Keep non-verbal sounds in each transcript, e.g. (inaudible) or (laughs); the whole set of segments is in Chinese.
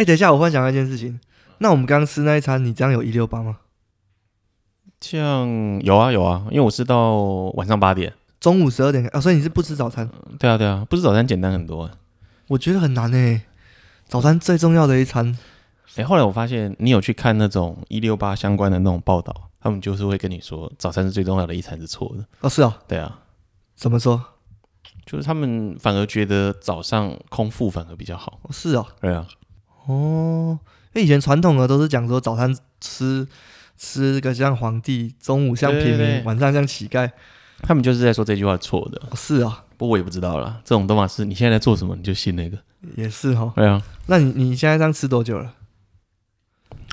哎，等一下，我忽然想到一件事情。那我们刚刚吃那一餐，你这样有一六八吗？这样有啊有啊，因为我是到晚上八点，中午十二点啊，所以你是不吃早餐？对啊对啊，不吃早餐简单很多。我觉得很难诶，早餐最重要的一餐。哎，后来我发现你有去看那种一六八相关的那种报道，他们就是会跟你说，早餐是最重要的一餐是错的。哦，是啊、哦，对啊。怎么说？就是他们反而觉得早上空腹反而比较好。哦是啊、哦，对啊。哦，因为以前传统的都是讲说早餐吃吃个像皇帝，中午像平民，对对对，晚上像乞丐。他们就是在说这句话错的。哦是啊、哦，不过我也不知道啦。这种东西是你现在在做什么，你就信那个。也是哈、哦。对啊。那你你现在这样吃多久了？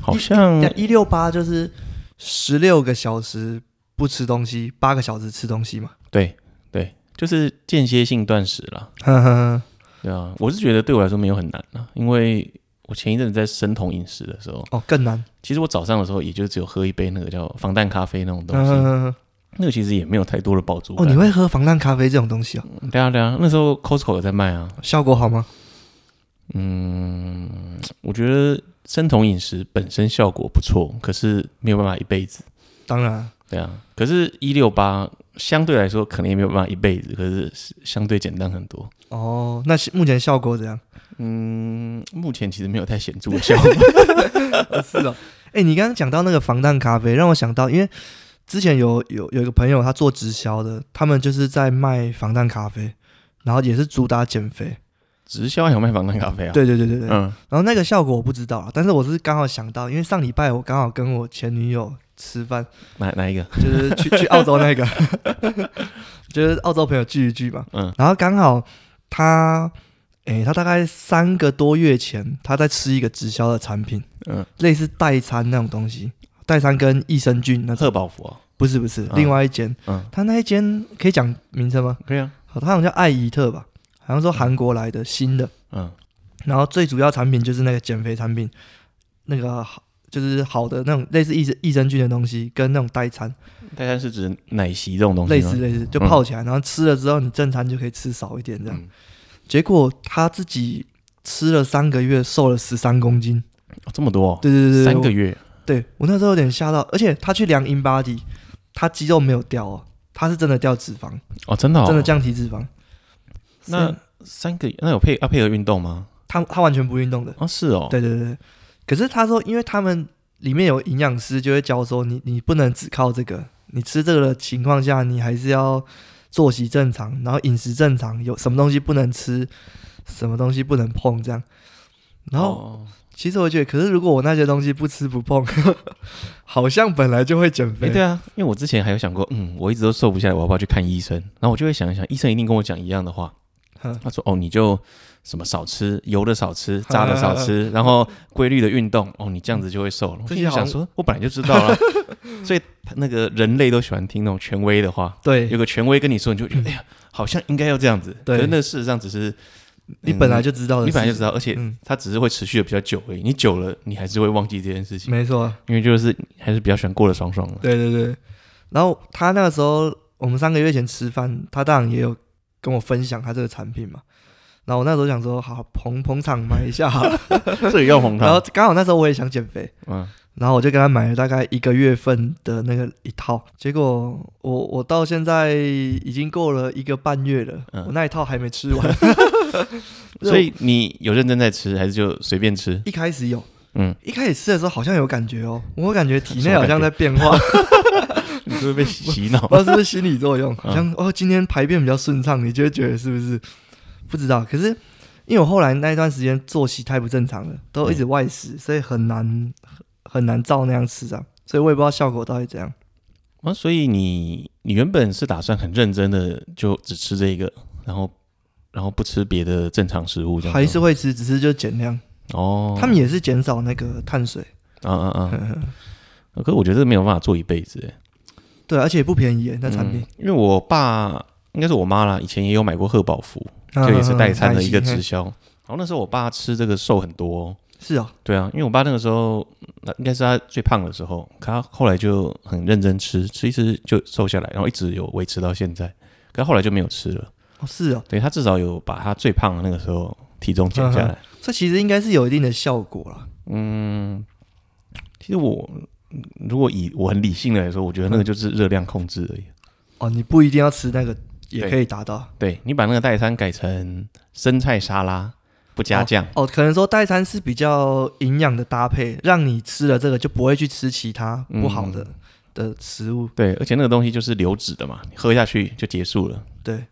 好像一六八就是十六个小时不吃东西，八个小时吃东西嘛。对对，就是间歇性断食了。对啊，我是觉得对我来说没有很难啊，因为我前一阵子在生酮饮食的时候，哦，更难。其实我早上的时候也就只有喝一杯那个叫防弹咖啡那种东西，那个其实也没有太多的饱足感。哦，你会喝防弹咖啡这种东西啊？对啊对啊，那时候 Costco 有在卖啊。效果好吗？嗯，我觉得。生酮饮食本身效果不错，可是没有办法一辈子。当然，对啊。可是，一六八相对来说可能也没有办法一辈子，可是相对简单很多。哦，那目前效果怎样？嗯，目前其实没有太显著的效果。(laughs) 是哦。哎、欸，你刚刚讲到那个防弹咖啡，让我想到，因为之前有有有一个朋友他做直销的，他们就是在卖防弹咖啡，然后也是主打减肥。直销有卖防弹咖啡啊？对对对对对，嗯，然后那个效果我不知道啊，但是我是刚好想到，因为上礼拜我刚好跟我前女友吃饭，哪哪一个？就是去去澳洲那个，(laughs) 就是澳洲朋友聚一聚嘛，嗯，然后刚好他，诶，他大概三个多月前他在吃一个直销的产品，嗯，类似代餐那种东西，代餐跟益生菌那特宝福啊？不是不是，另外一间，嗯，他那一间可以讲名称吗？可以啊，好，他好像叫艾怡特吧。好像说韩国来的新的，嗯，然后最主要产品就是那个减肥产品，那个好就是好的那种类似益生益生菌的东西，跟那种代餐。代餐是指奶昔这种东西，类似类似，就泡起来，然后吃了之后你正餐就可以吃少一点这样。结果他自己吃了三个月，瘦了十三公斤，哦这么多？对对对，三个月。对我那时候有点吓到，而且他去量 InBody，他肌肉没有掉哦，他是真的掉脂肪哦，真的真的降体脂肪。那三个那有配要配合运动吗？他他完全不运动的啊，是哦，对对对。可是他说，因为他们里面有营养师就会教说，你你不能只靠这个，你吃这个的情况下，你还是要作息正常，然后饮食正常，有什么东西不能吃，什么东西不能碰这样。然后、哦、其实我觉得，可是如果我那些东西不吃不碰，(laughs) 好像本来就会减肥。对啊，因为我之前还有想过，嗯，我一直都瘦不下来，我要不要去看医生？然后我就会想一想，医生一定跟我讲一样的话。他说：“哦，你就什么少吃油的，少吃炸的，少吃，(laughs) (laughs) 然后规律的运动，哦，你这样子就会瘦了。”我就想说，我本来就知道了，(laughs) 所以那个人类都喜欢听那种权威的话。对，有个权威跟你说，你就觉得哎呀，好像应该要这样子。对，那事实上只是你本来就知道的，你本来就知道，而且它只是会持续的比较久而已。你久了，你还是会忘记这件事情。没错，因为就是还是比较喜欢过得爽爽的。对对对。然后他那个时候，我们三个月前吃饭，他当然也有。跟我分享他这个产品嘛，然后我那时候想说，好捧捧场买一下好了，这里要捧场。然后刚好那时候我也想减肥，嗯，然后我就跟他买了大概一个月份的那个一套，结果我我到现在已经过了一个半月了，嗯、我那一套还没吃完。(laughs) 所以你有认真在吃，还是就随便吃？一开始有，嗯，一开始吃的时候好像有感觉哦，我感觉体内好像在变化。(laughs) 你是不是被洗脑？不知道是不是心理作用，好像哦，今天排便比较顺畅，你就会觉得是不是？不知道。可是因为我后来那一段时间作息太不正常了，都一直外食，所以很难很难照那样吃啊。所以我也不知道效果到底怎样。啊，所以你你原本是打算很认真的就只吃这一个，然后然后不吃别的正常食物，还是会吃，只是就减量哦。他们也是减少那个碳水。啊啊啊！(laughs) 可是我觉得这没有办法做一辈子，对，而且也不便宜那产品，嗯。因为我爸应该是我妈啦，以前也有买过贺宝福，就也是代餐的一个直销。然后那时候我爸吃这个瘦很多，哦。是啊，对啊，因为我爸那个时候那应该是他最胖的时候，可他后来就很认真吃，吃一吃就瘦下来，然后一直有维持到现在。可他后来就没有吃了。哦，是啊，对他至少有把他最胖的那个时候体重减下来。嗯、这其实应该是有一定的效果了。嗯，其实我如果以我很理性的来说，我觉得那个就是热量控制而已。哦，你不一定要吃那个，也可以达到。对，对你把那个代餐改成生菜沙拉，不加酱。哦，哦，可能说代餐是比较营养的搭配，让你吃了这个就不会去吃其他不好的、嗯、的食物。对，而且那个东西就是流质的嘛，你喝下去就结束了。对，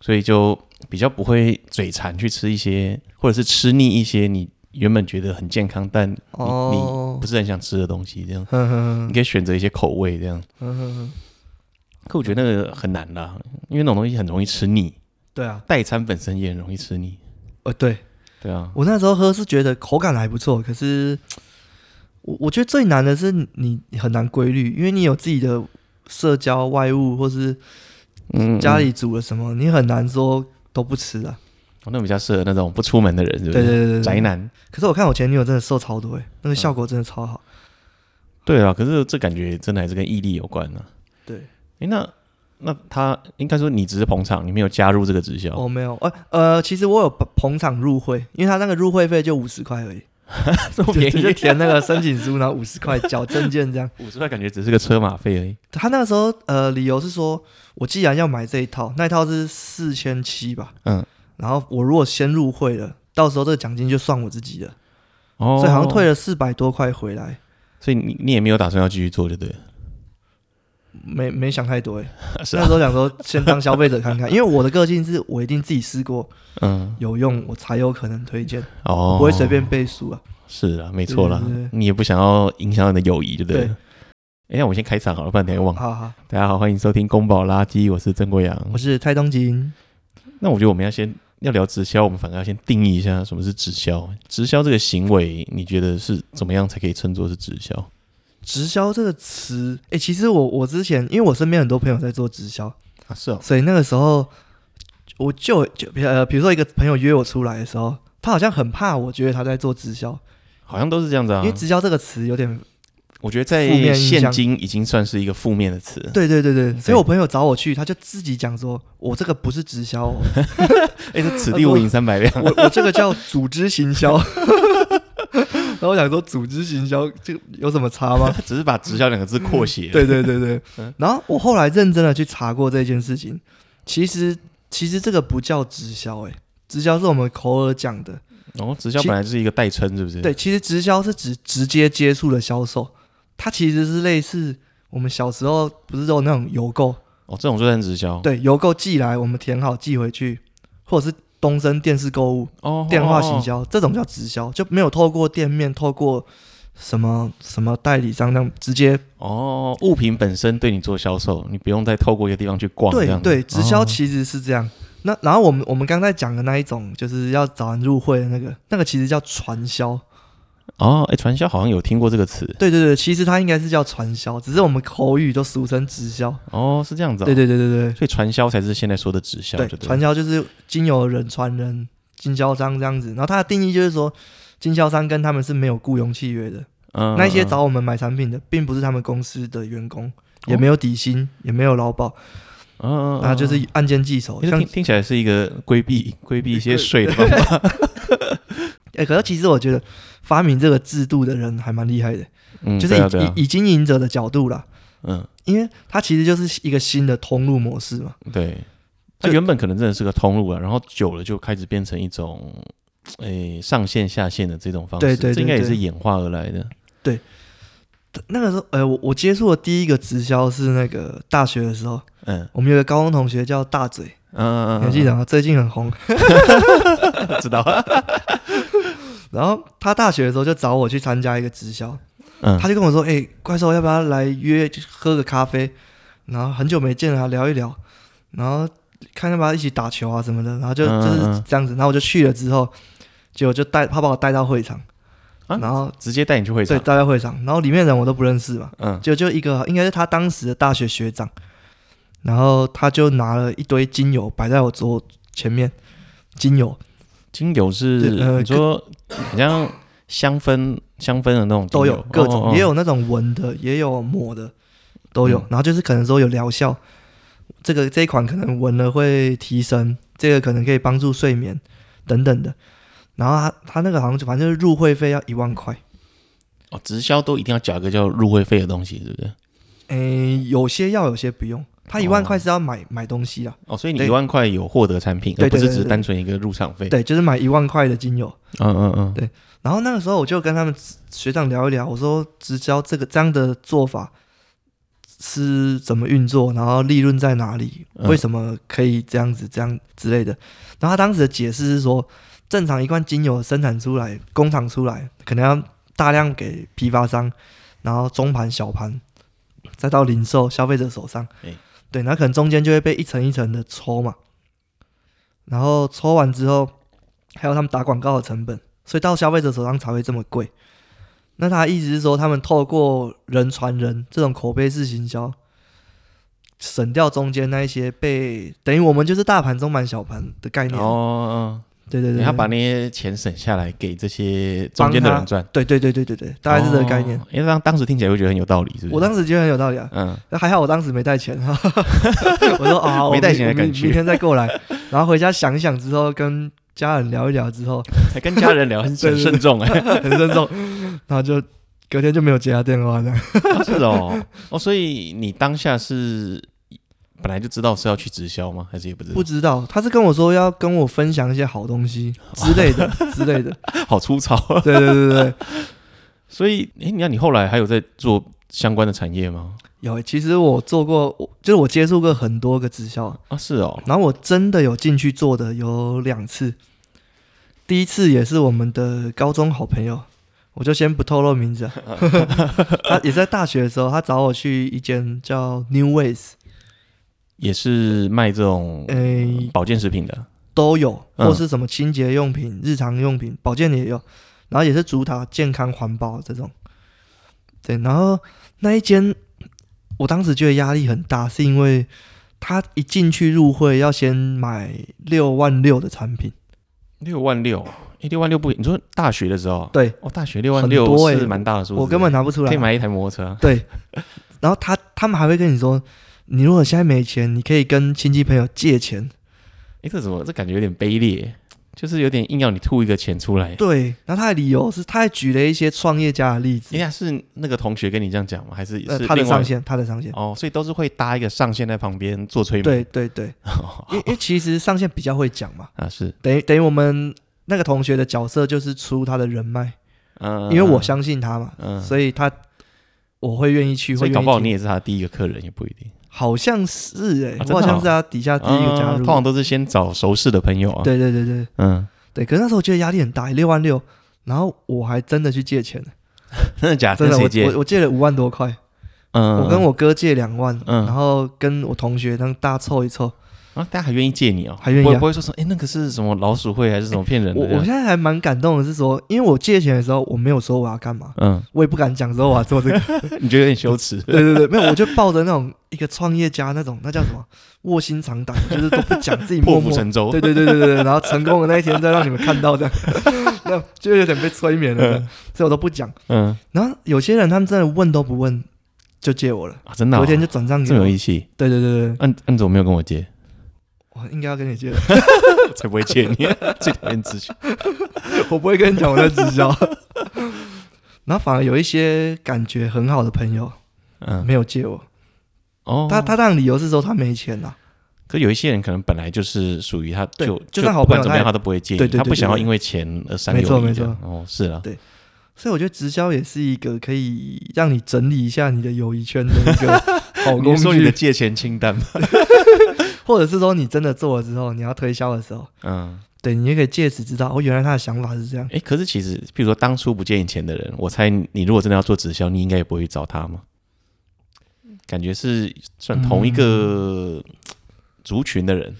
所以就比较不会嘴馋去吃一些，或者是吃腻一些你原本觉得很健康，但你、哦、你不是很想吃的东西。这样，呵呵你可以选择一些口味这样。可我觉得那个很难啦，因为那种东西很容易吃腻。对啊，代餐本身也很容易吃腻。呃，对，对啊。我那时候喝是觉得口感还不错，可是我我觉得最难的是你很难规律，因为你有自己的社交外物，或是嗯家里煮了什么，嗯嗯你很难说都不吃啊。哦，那比较适合那种不出门的人，是不是？对对对，宅男。可是我看我前女友真的瘦超多，哎，那个效果真的超好。嗯、对啊，可是这感觉真的还是跟毅力有关呢、啊。对。哎，那那他应该说你只是捧场，你没有加入这个直销。哦，没有，呃呃，其实我有捧场入会，因为他那个入会费就五十块而已，(laughs) 这么便宜，就填那个申请书，然后五十块缴证件这样。(laughs) 五十块感觉只是个车马费而已。他那个时候呃，理由是说我既然要买这一套，那一套是四千七吧，嗯，然后我如果先入会了，到时候这个奖金就算我自己的，哦，所以好像退了四百多块回来。所以你你也没有打算要继续做，对不对？没没想太多 (laughs) 哎，那时候想说先当消费者看看，(laughs) 因为我的个性是我一定自己试过，嗯，有用我才有可能推荐哦，不会随便背书啊。是啊，没错啦，你也不想要影响你的友谊，对不对？哎，那我先开场好了，不然等下忘。好好，大家好，欢迎收听宫保垃圾，我是曾国阳，我是蔡东金。那我觉得我们要先要聊直销，我们反而要先定义一下什么是直销。直销这个行为，你觉得是怎么样才可以称作是直销？直销这个词，哎、欸，其实我我之前，因为我身边很多朋友在做直销啊，是哦，所以那个时候我就就呃，比如说一个朋友约我出来的时候，他好像很怕我觉得他在做直销，好像都是这样子啊，因为直销这个词有点，我觉得在现今已经算是一个负面的词，对对对对，所以我朋友找我去，他就自己讲说，我这个不是直销、哦，(laughs) 哎、此地无银三百两，(laughs) 我我这个叫组织行销。(laughs) (laughs) 然后我想说，组织行销这个有什么差吗？(laughs) 只是把“直销”两个字扩写。(laughs) 对对对对。然后我后来认真的去查过这件事情，其实其实这个不叫直销，哎，直销是我们口耳讲的。哦，直销本来就是一个代称，是不是？对，其实直销是指直接接触的销售，它其实是类似我们小时候不是都有那种邮购哦，这种就算直销。对，邮购寄来，我们填好寄回去，或者是。东升电视购物、哦、电话行销，哦、这种叫直销，就没有透过店面，透过什么什么代理商，那样直接哦，物品本身对你做销售，你不用再透过一个地方去逛。对对，直销其实是这样。哦、那然后我们我们刚才讲的那一种，就是要找人入会的那个，那个其实叫传销。哦，哎，传销好像有听过这个词。对对对，其实它应该是叫传销，只是我们口语都俗称直销。哦，是这样子、哦。对对对对对，所以传销才是现在说的直销。对，传销就是经由人传人，经销商这样子。然后它的定义就是说，经销商跟他们是没有雇佣契约的。嗯。那些找我们买产品的，并不是他们公司的员工，也没有底薪，哦、也没有劳保。嗯嗯。那就是按件计酬。听听起来是一个规避规避一些税的方法。(laughs) 哎，可是其实我觉得。发明这个制度的人还蛮厉害的，嗯，就是以、啊啊、以以经营者的角度啦，嗯，因为它其实就是一个新的通路模式嘛，对，它原本可能真的是个通路啊，然后久了就开始变成一种，诶、欸，上线下线的这种方式，对对，对，对，这应该也是演化而来的，对。那个时候，呃，我我接触的第一个直销是那个大学的时候，嗯，我们有个高中同学叫大嘴，嗯嗯嗯，你还记得吗？最近很红，(laughs) 知道。然后他大学的时候就找我去参加一个直销，嗯，他就跟我说：“哎、欸，怪兽要不要来约喝个咖啡？然后很久没见了，聊一聊，然后看要不要一起打球啊什么的。然后就就是这样子。然后我就去了之后，结果就带他把我带到会场，啊、然后直接带你去会场，对，带到会场。然后里面人我都不认识嘛，嗯，就就一个应该是他当时的大学学长，然后他就拿了一堆精油摆在我桌前面，精油。”精油是、呃、你说好像香氛香氛的那种都有各种，哦哦哦也有那种闻的，也有抹的，都有。嗯、然后就是可能说有疗效，这个这一款可能闻了会提神，这个可能可以帮助睡眠等等的。然后他他那个好像就反正就是入会费要一万块。哦，直销都一定要缴一个叫入会费的东西，是不是？诶，有些要，有些不用。他一万块是要买、哦、买东西啊。哦，所以你一万块有获得产品，而不是只是单纯一个入场费。对，就是买一万块的精油。嗯嗯嗯，对。然后那个时候我就跟他们学长聊一聊，我说直销这个这样的做法是怎么运作，然后利润在哪里，为什么可以这样子这样之类的。然后他当时的解释是说，正常一罐精油生产出来，工厂出来，可能要大量给批发商，然后中盘、小盘，再到零售消费者手上。对，那可能中间就会被一层一层的抽嘛，然后抽完之后，还有他们打广告的成本，所以到消费者手上才会这么贵。那他意思是说，他们透过人传人这种口碑式行销，省掉中间那一些被等于我们就是大盘、中满、小盘的概念哦。对对对，他把那些钱省下来给这些中间的人赚。对对对对对对，大概是这个概念。因为当当时听起来会觉得很有道理，是不是？我当时觉得很有道理啊。嗯，那还好我当时没带钱 (laughs) 哈。我说啊，没带钱的感觉，明天再过来。然后回家想一想之后，跟家人聊一聊之后，还跟家人聊很 (laughs) 慎重哎，(laughs) 很慎重。然后就隔天就没有接他电话这样。是哦，哦，所以你当下是。本来就知道是要去直销吗？还是也不知道？不知道，他是跟我说要跟我分享一些好东西之类的之类的，(laughs) 好粗糙。对对对对，所以，哎，你看你后来还有在做相关的产业吗？有，其实我做过，就是我接触过很多个直销啊，是哦。然后我真的有进去做的有两次，第一次也是我们的高中好朋友，我就先不透露名字。(laughs) 他也在大学的时候，他找我去一间叫 New Ways。也是卖这种诶保健食品的，欸、都有，或是什么清洁用品、嗯、日常用品、保健的也有，然后也是主打健康环保这种。对，然后那一间，我当时觉得压力很大，是因为他一进去入会要先买六万六的产品，六万六，一六万六不？你说大学的时候？对，哦，大学六万六是蛮大的数字，我根本拿不出来，可以买一台摩托车。对，然后他他们还会跟你说。你如果现在没钱，你可以跟亲戚朋友借钱。哎，这怎么？这感觉有点卑劣，就是有点硬要你吐一个钱出来。对，然后他的理由是，他还举了一些创业家的例子。应该是那个同学跟你这样讲吗？还是是他的上线？他的上线。哦，所以都是会搭一个上线在旁边做催眠。对对对，(laughs) 因因为其实上线比较会讲嘛。(laughs) 啊，是。等于等于我们那个同学的角色就是出他的人脉。嗯。因为我相信他嘛，嗯，所以他我会愿意去。所以搞不好你也是他第一个客人，也不一定。好像是哎，我好像是他底下第一个加入，通常都是先找熟识的朋友啊。对对对对，嗯，对。可是那时候我觉得压力很大，六万六，然后我还真的去借钱，(laughs) 真的假的？真的，我我我借了五万多块，嗯，我跟我哥借两万，嗯，然后跟我同学让大家凑一凑。啊，大家还愿意借你哦，还愿意，不会说说，哎，那个是什么老鼠会还是什么骗人的？我我现在还蛮感动的，是说，因为我借钱的时候，我没有说我要干嘛，嗯，我也不敢讲说我要做这个，(laughs) 你觉得有点羞耻？(laughs) 对对对，没有，我就抱着那种一个创业家那种，那叫什么？卧薪尝胆，就是都不讲自己 (laughs) 破釜沉舟，对对对对对，然后成功的那一天再让你们看到这样，那就有点被催眠了，所以我都不讲，嗯，然后有些人他们真的问都不问就借我了。啊，真的，昨天就转账给我，这么有义气，对对对对，按按怎么没有跟我借？我应该要跟你借的，(laughs) 才不会借你。最讨厌直销，(laughs) 我不会跟你讲我在直销。(laughs) 然后反而有一些感觉很好的朋友，嗯，没有借我。哦，他他这样理由是说他没钱呐。可有一些人可能本来就是属于他，就就算好朋友怎么样他都不会借你，他不想要因为钱而伤友谊。没错没错，哦，是啊，对。所以我觉得直销也是一个可以让你整理一下你的友谊圈的一个好工具。说你的借钱清单吗？或者是说你真的做了之后，你要推销的时候，嗯，对，你也可以借此知道哦，原来他的想法是这样。哎，可是其实，比如说当初不借你钱的人，我猜你如果真的要做直销，你应该也不会去找他吗？感觉是算同一个族群的人。嗯、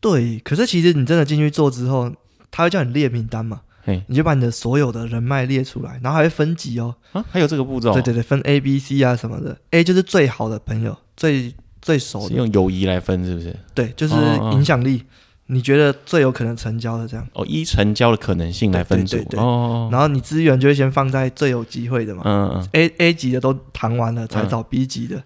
对，可是其实你真的进去做之后，他会叫你列名单嘛？嘿，你就把你的所有的人脉列出来，然后还会分级哦。啊，还有这个步骤？对对对，分 A、B、C 啊什么的。A 就是最好的朋友，最。最熟的用友谊来分是不是？对，就是影响力，你觉得最有可能成交的这样。哦，依成交的可能性来分组。哦，然后你资源就会先放在最有机会的嘛。嗯嗯。A A 级的都谈完了，才找 B 级的。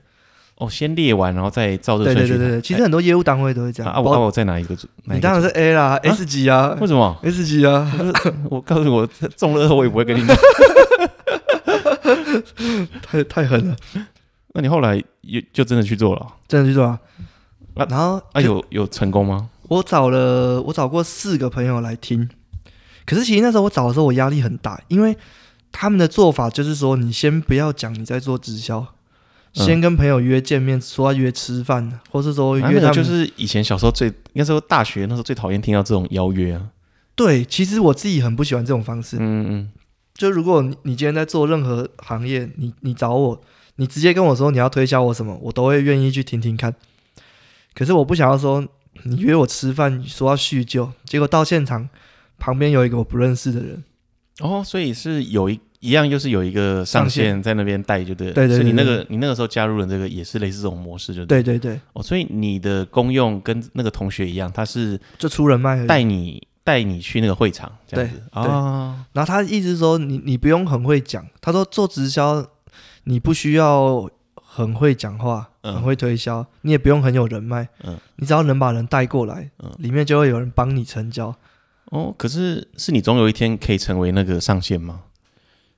哦，先列完，然后再照这个顺序。对对对对，其实很多业务单位都会这样。啊，我我再拿一个，你当然是 A 啦，S 级啊。为什么？S 级啊！我 (laughs) 告诉我中了我也不会跟你讲。(laughs) 太太狠了。那你后来也就真的去做了？真的去做啊？然后啊，有有成功吗？我找了，我找过四个朋友来听。可是其实那时候我找的时候，我压力很大，因为他们的做法就是说，你先不要讲你在做直销，先跟朋友约见面，说要约吃饭，或是说约他们。就是以前小时候最，应该说大学那时候最讨厌听到这种邀约啊。对，其实我自己很不喜欢这种方式。嗯嗯。就如果你你今天在做任何行业，你你找我，你直接跟我说你要推销我什么，我都会愿意去听听看。可是我不想要说你约我吃饭，说要叙旧，结果到现场旁边有一个我不认识的人。哦，所以是有一一样，就是有一个上线在那边带，就对了。对对对。所以你那个你那个时候加入了这个，也是类似这种模式，就对对对。哦，所以你的功用跟那个同学一样，他是就出人脉，带你带你去那个会场，这样子啊。哦。然后他意思是说，你你不用很会讲，他说做直销你不需要。很会讲话，很会推销，嗯、你也不用很有人脉，嗯，你只要能把人带过来，嗯，里面就会有人帮你成交。哦，可是是你总有一天可以成为那个上线吗？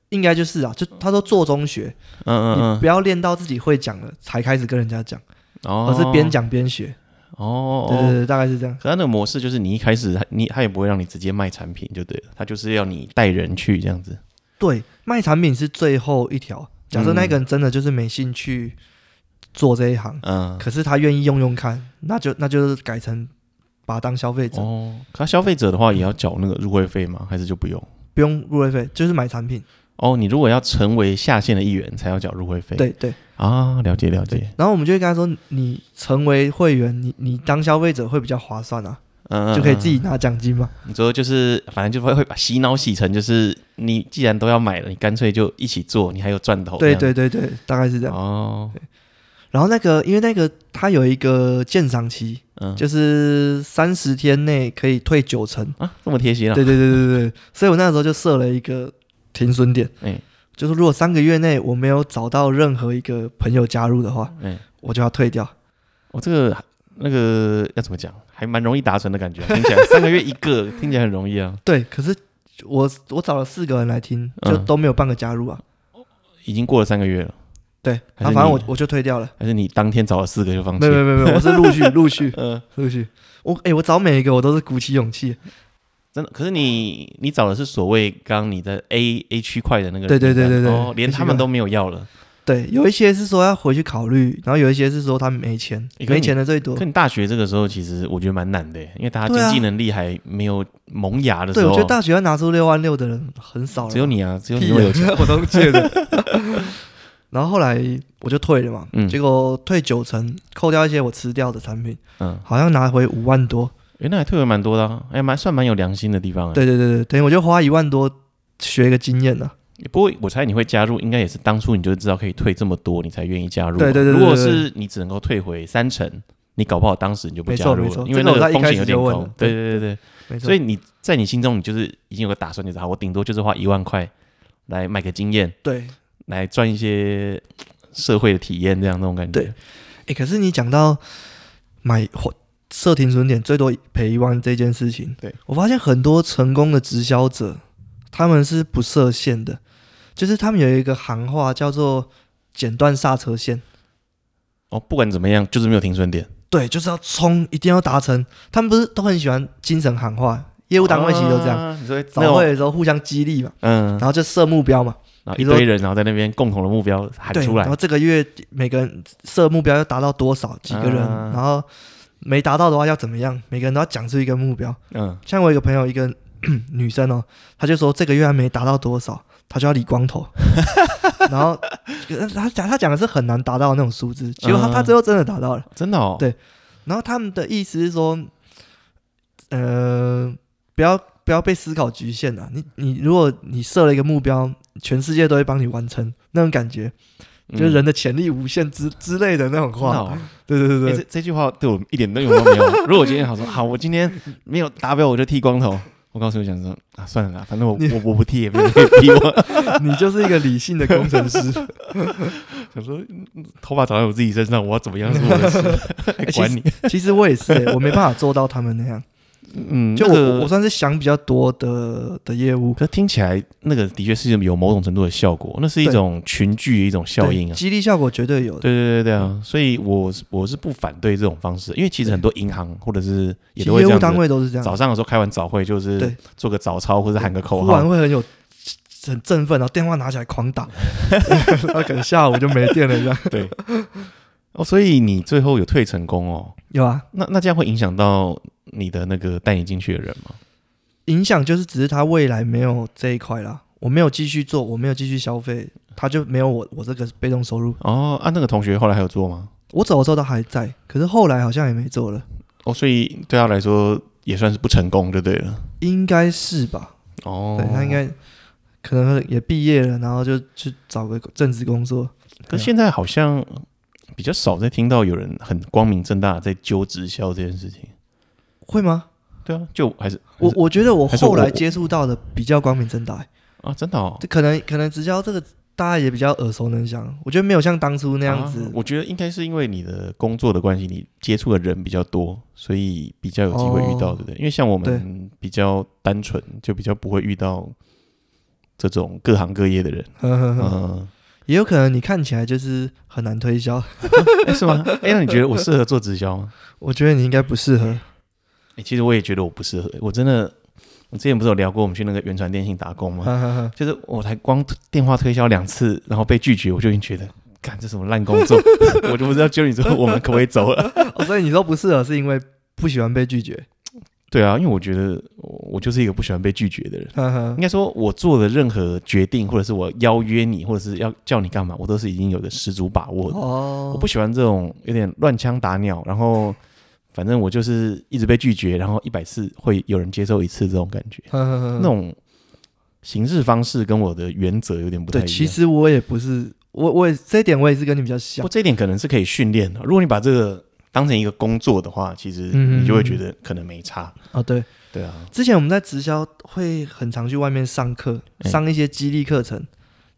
应该就是啊，就他说做中学，嗯嗯嗯，你不要练到自己会讲了才开始跟人家讲，哦，而是边讲边学。哦，对对对，大概是这样。可他那个模式就是你一开始他你他也不会让你直接卖产品就对了，他就是要你带人去这样子。对，卖产品是最后一条。假设那个人真的就是没兴趣做这一行，嗯，可是他愿意用用看，那就那就是改成把他当消费者。哦，他消费者的话也要缴那个入会费吗？还是就不用？不用入会费，就是买产品。哦，你如果要成为下线的一员，才要缴入会费。对对啊，了解了解。然后我们就会跟他说，你成为会员，你你当消费者会比较划算啊。嗯，就可以自己拿奖金嘛。你说就是，反正就会会把洗脑洗成，就是你既然都要买了，你干脆就一起做，你还有赚头。对对对对，大概是这样。哦。然后那个，因为那个它有一个鉴赏期，嗯，就是三十天内可以退九成啊，这么贴心啊。对对对对对，所以我那时候就设了一个停损点，嗯，就是如果三个月内我没有找到任何一个朋友加入的话，嗯，我就要退掉。我这个。那个要怎么讲，还蛮容易达成的感觉，听起来三个月一个，听起来很容易啊。(laughs) 对，可是我我找了四个人来听，就都没有半个加入啊。嗯、已经过了三个月了。对，然后反正我我就退掉了。还是你当天找了四个就放弃？没有没有没有，我是陆 (laughs) 续陆续，(laughs) 嗯，陆续。我哎、欸，我找每一个我都是鼓起勇气。真的？可是你你找的是所谓刚刚你的 A A 区块的那个人，对对对对对，哦，连他们都没有要了。对，有一些是说要回去考虑，然后有一些是说他没钱，没钱的最多。可你大学这个时候，其实我觉得蛮难的，因为大家经济能力还没有萌芽的时候。对，我觉得大学要拿出六万六的人很少。只有你啊，只有你有钱，我都借的。(laughs) 然后后来我就退了嘛，嗯，结果退九成，扣掉一些我吃掉的产品，嗯，好像拿回五万多。哎，那还退了蛮多的，啊哎，蛮算蛮有良心的地方。对对对对，等于我就花一万多学一个经验了。不过我猜你会加入，应该也是当初你就知道可以退这么多，你才愿意加入。对对对，对。如果是你只能够退回三成，你搞不好当时你就不加入了，因为那个风险有点高。对对对对。所以你在你心中，你就是已经有个打算，就是好，我顶多就是花一万块来买个经验，对，来赚一些社会的体验，这样那种感觉。对。哎，可是你讲到买设停损点最多赔一万这件事情，对我发现很多成功的直销者。他们是不设限的，就是他们有一个行话叫做“剪断刹车线”。哦，不管怎么样，就是没有停损点。对，就是要冲，一定要达成。他们不是都很喜欢精神喊话？业务单位其实都这样。啊、你说早会的时候互相激励嘛，嗯，然后就设目标嘛，然后一堆人然后在那边共同的目标喊出来。然后这个月每个人设目标要达到多少几个人，啊、然后没达到的话要怎么样？每个人都要讲出一个目标。嗯，像我一个朋友，一个。(clears throat) 女生哦，她就说这个月还没达到多少，她就要理光头。(laughs) 然后她讲，她讲的是很难达到的那种数字，结果她她最后真的达到了，真的哦。对，然后他们的意思是说，呃，不要不要被思考局限了。你你如果你设了一个目标，全世界都会帮你完成，那种感觉，就是人的潜力无限之之类的那种话。对对对对，这这句话对我一点都用都没有。如果我今天好说好，我今天没有达标，我就剃光头。我告诉你想说啊，算了啦，反正我我我不剃也没人可以逼我。(laughs) 你就是一个理性的工程师。(laughs) 想说头发长在我自己身上，我要怎么样是我的事，(laughs) 还管你。欸、其实我也是、欸，我没办法做到他们那样。嗯，就我、那个、我算是想比较多的的业务，可听起来那个的确是有某种程度的效果，那是一种群聚的一种效应啊，激励效果绝对有。的。对对对对啊，所以我我是不反对这种方式，因为其实很多银行或者是也都会这样子，业务单位都是这样，早上的时候开完早会就是做个早操或者喊个口号，会很有很振奋，然后电话拿起来狂打，(laughs) 那可能下午就没电了这样。对，哦，所以你最后有退成功哦？有啊，那那这样会影响到。你的那个带你进去的人吗？影响就是只是他未来没有这一块啦，我没有继续做，我没有继续消费，他就没有我我这个被动收入。哦，啊，那个同学后来还有做吗？我走的时候他还在，可是后来好像也没做了。哦，所以对他来说也算是不成功就对了。应该是吧？哦，对，他应该可能也毕业了，然后就去找个正职工作。可是现在好像比较少在听到有人很光明正大在揪直销这件事情。会吗？对啊，就还是，我我觉得我后来接触到的比较光明正大啊，真的哦。这可能可能直销这个大家也比较耳熟能详，我觉得没有像当初那样子。啊、我觉得应该是因为你的工作的关系，你接触的人比较多，所以比较有机会遇到，对不对？因为像我们比较单纯，就比较不会遇到这种各行各业的人。嗯、呃，也有可能你看起来就是很难推销，(laughs) 是吗？哎，那你觉得我适合做直销吗？(laughs) 我觉得你应该不适合。欸、其实我也觉得我不适合，我真的，我之前不是有聊过我们去那个原传电信打工吗？呵呵呵，就是我才光电话推销两次，然后被拒绝，我就已经觉得，干这什么烂工作，(laughs) 我就不知道揪你说我们可不可以走了。哦，所以你说不适合是因为不喜欢被拒绝？对啊，因为我觉得我就是一个不喜欢被拒绝的人。呵呵，应该说，我做的任何决定，或者是我邀约你，或者是要叫你干嘛，我都是已经有的十足把握的。哦，我不喜欢这种有点乱枪打鸟，然后。反正我就是一直被拒绝，然后一百次会有人接受一次这种感觉，那种行事方式跟我的原则有点不太一样。对，其实我也不是，我我也这一点我也是跟你比较像。不，这一点可能是可以训练的。如果你把这个当成一个工作的话，其实你就会觉得可能没差。哦，对，对啊。之前我们在直销会很常去外面上课，上一些激励课程，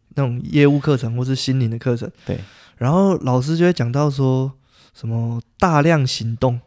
那种业务课程或是心灵的课程。对，然后老师就会讲到说什么大量行动。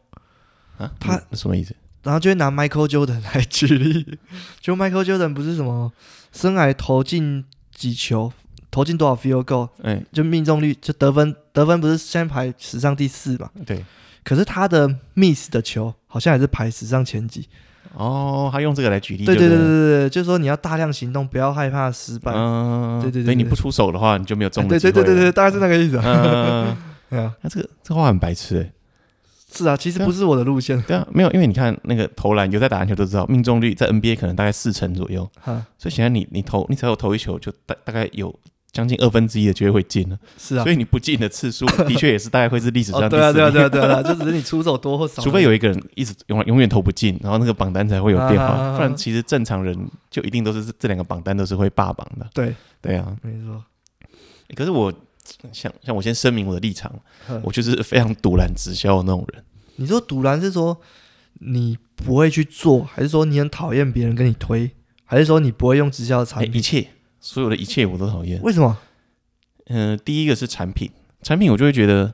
啊，他什么意思？然后就会拿 Michael Jordan 来举例，(laughs) 就 Michael Jordan 不是什么生涯投进几球，投进多少 field goal，哎，就命中率就得分得分不是现在排史上第四嘛？对。可是他的 miss 的球好像也是排史上前几。哦，他用这个来举例。对对对对对，就是说你要大量行动，不要害怕失败。嗯，对对对。所以你不出手的话，你就没有中。对对对对对，大概是那个意思。嗯，(laughs) 那这个这话很白痴哎。是啊，其实不是我的路线。对啊，没有，因为你看那个投篮，有在打篮球都知道，命中率在 NBA 可能大概四成左右。哈所以显然你你投你只要投一球，就大大概有将近二分之一的机会会进了。是啊，所以你不进的次数 (laughs) 的确也是大概会是历史上。对啊对啊对啊对啊，就只是你出手多或少。除非有一个人一直永永远投不进，然后那个榜单才会有变化，不然其实正常人就一定都是这两个榜单都是会霸榜的。对对啊，没错。可是我像像我先声明我的立场，我就是非常独揽直销的那种人。你说独揽是说你不会去做，还是说你很讨厌别人跟你推，还是说你不会用直销的产品？一切，所有的一切我都讨厌。为什么？嗯、呃，第一个是产品，产品我就会觉得，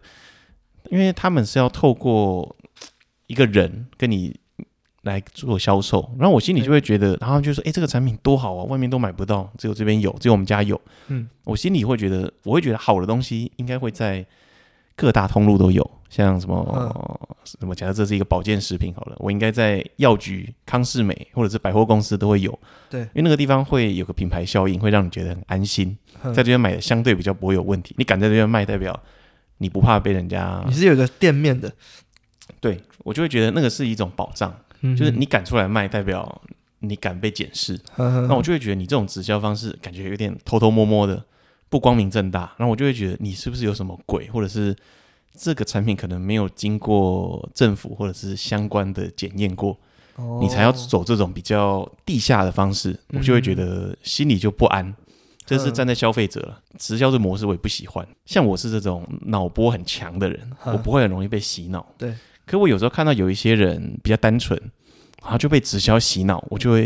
因为他们是要透过一个人跟你来做销售，然后我心里就会觉得，然后就说，哎，这个产品多好啊，外面都买不到，只有这边有，只有我们家有。嗯，我心里会觉得，我会觉得好的东西应该会在各大通路都有。像什么、嗯、什么，假设这是一个保健食品好了，我应该在药局、康是美或者是百货公司都会有。对，因为那个地方会有个品牌效应，会让你觉得很安心，嗯、在这边买的相对比较不会有问题。你敢在这边卖，代表你不怕被人家。你是有个店面的，对，我就会觉得那个是一种保障，嗯、就是你敢出来卖，代表你敢被检视。嗯、那我就会觉得你这种直销方式感觉有点偷偷摸摸的，不光明正大。然后我就会觉得你是不是有什么鬼，或者是。这个产品可能没有经过政府或者是相关的检验过，哦、你才要走这种比较地下的方式，嗯、我就会觉得心里就不安。这是站在消费者直销的模式我也不喜欢。像我是这种脑波很强的人，嗯、我不会很容易被洗脑。对，可我有时候看到有一些人比较单纯，然后就被直销洗脑，我就会